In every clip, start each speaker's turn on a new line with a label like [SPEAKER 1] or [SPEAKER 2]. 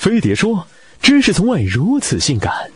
[SPEAKER 1] 飞碟说：“知识从未如此性感。”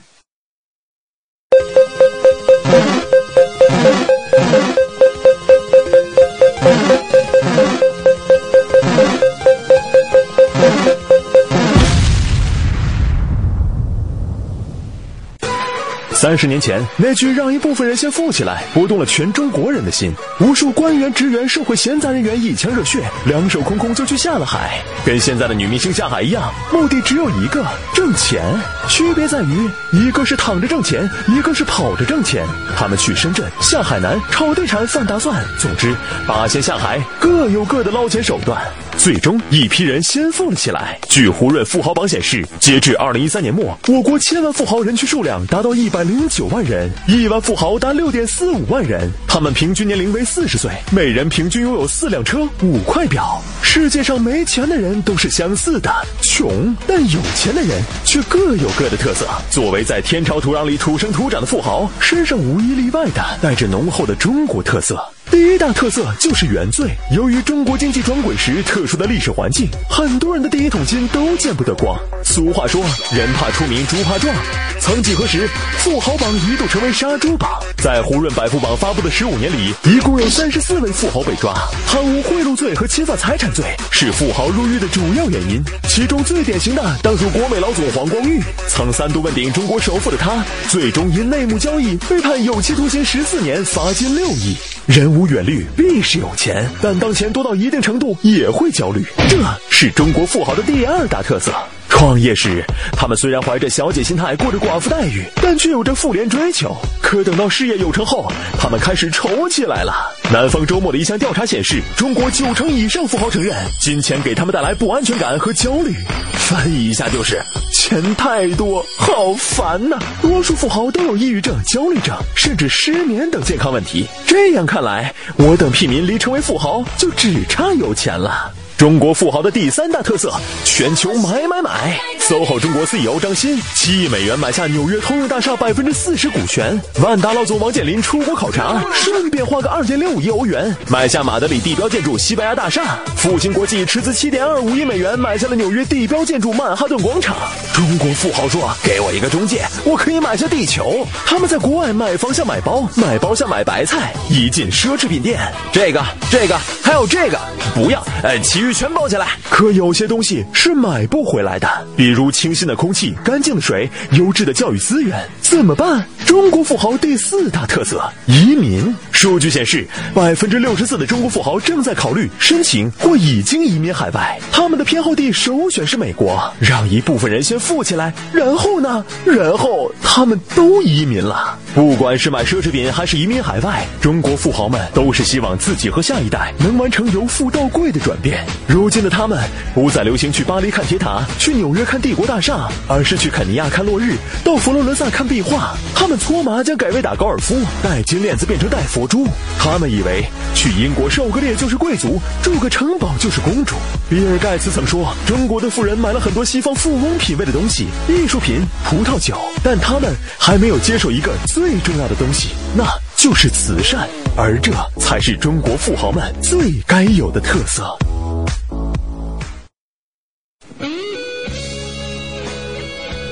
[SPEAKER 1] 三十年前，那句“让一部分人先富起来”拨动了全中国人的心。无数官员、职员、社会闲杂人员一腔热血，两手空空就去下了海。跟现在的女明星下海一样，目的只有一个：挣钱。区别在于，一个是躺着挣钱，一个是跑着挣钱。他们去深圳、下海南、炒地产、犯大蒜，总之，八仙下海各有各的捞钱手段。最终，一批人先富了起来。据胡润富豪榜显示，截至二零一三年末，我国。千万富豪人群数量达到一百零九万人，亿万富豪达六点四五万人。他们平均年龄为四十岁，每人平均拥有四辆车、五块表。世界上没钱的人都是相似的，穷但有钱的人却各有各的特色。作为在天朝土壤里土生土长的富豪，身上无一例外的带着浓厚的中国。特色。第一大特色就是原罪。由于中国经济转轨时特殊的历史环境，很多人的第一桶金都见不得光。俗话说，人怕出名，猪怕壮。曾几何时，富豪榜一度成为杀猪榜。在胡润百富榜发布的十五年里，一共有三十四位富豪被抓，贪污贿赂罪和侵犯财产罪是富豪入狱的主要原因。其中最典型的当属国美老总黄光裕，曾三度问鼎中国首富的他，最终因内幕交易被判有期徒刑十四年，罚金六亿。人无远虑，必是有钱，但当钱多到一定程度也会焦虑，这是中国富豪的第二大特色。创业时，他们虽然怀着小姐心态过着寡妇待遇，但却有着妇联追求。可等到事业有成后，他们开始愁起来了。南方周末的一项调查显示，中国九成以上富豪承认，金钱给他们带来不安全感和焦虑。翻译一下就是：钱太多，好烦呐！多数富豪都有抑郁症、焦虑症，甚至失眠等健康问题。这样看来，我等屁民离成为富豪就只差有钱了。中国富豪的第三大特色：全球买买买。SOHO 中国 CEO 张欣七亿美元买下纽约通用大厦百分之四十股权。万达老总王健林出国考察，顺便花个二点六亿欧元买下马德里地标建筑西班牙大厦。复兴国际斥资七点二五亿美元买下了纽约地标建筑曼哈顿广场。中国富豪说：“给我一个中介，我可以买下地球。”他们在国外买房像买包，买包像买白菜。一进奢侈品店，这个、这个还有这个，不要，呃，其余全包起来。可有些东西是买不回来的，比如清新的空气、干净的水、优质的教育资源，怎么办？中国富豪第四大特色：移民。数据显示，百分之六十四的中国富豪正在考虑申请或已经移民海外，他们的偏好地首选是美国。让一部分人先富起来，然后呢？然后他们都移民了。不管是买奢侈品还是移民海外，中国富豪们都是希望自己和下一代能完成由富到贵的转变。如今的他们不再流行去巴黎看铁塔，去纽约看帝国大厦，而是去肯尼亚看落日，到佛罗伦萨看壁画。他们搓麻将改为打高尔夫，戴金链子变成戴佛珠。他们以为去英国狩个猎就是贵族，住个城堡就是公主。比尔盖茨曾说，中国的富人买了很多西方富翁品味的东西，艺术品、葡萄酒，但他们还没有接受一个最重要的东西，那就是慈善，而这才是中国富豪们最该有的特色。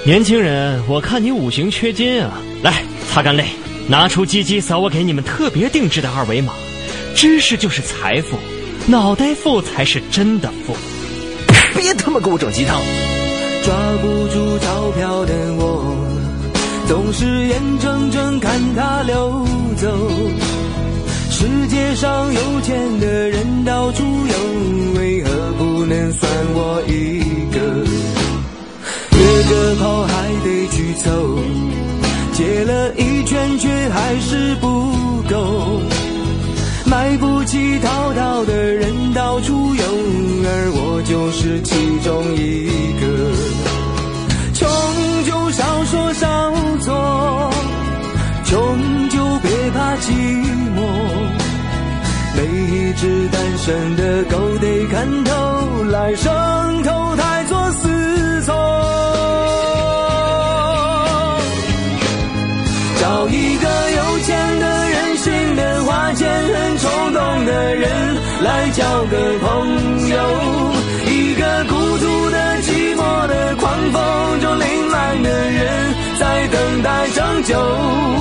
[SPEAKER 2] 年轻人，我看你五行缺金啊，来擦干泪。拿出鸡鸡扫我给你们特别定制的二维码，知识就是财富，脑袋富才是真的富。
[SPEAKER 1] 别他妈给我整鸡汤！
[SPEAKER 3] 抓不住钞票的我，总是眼睁睁看它流走。世界上有钱的人到处有，为何不能算我一个？约个炮还得去凑。借了一却还是不够，买不起套套的人到处有，而我就是其中一个。穷就少说少做，穷就别怕寂寞。每一只单身的狗得看透，来生投胎做找一个有钱的任性的花钱很冲动的人来交个朋友。一个孤独的寂寞的狂风中凌乱的人在等待拯救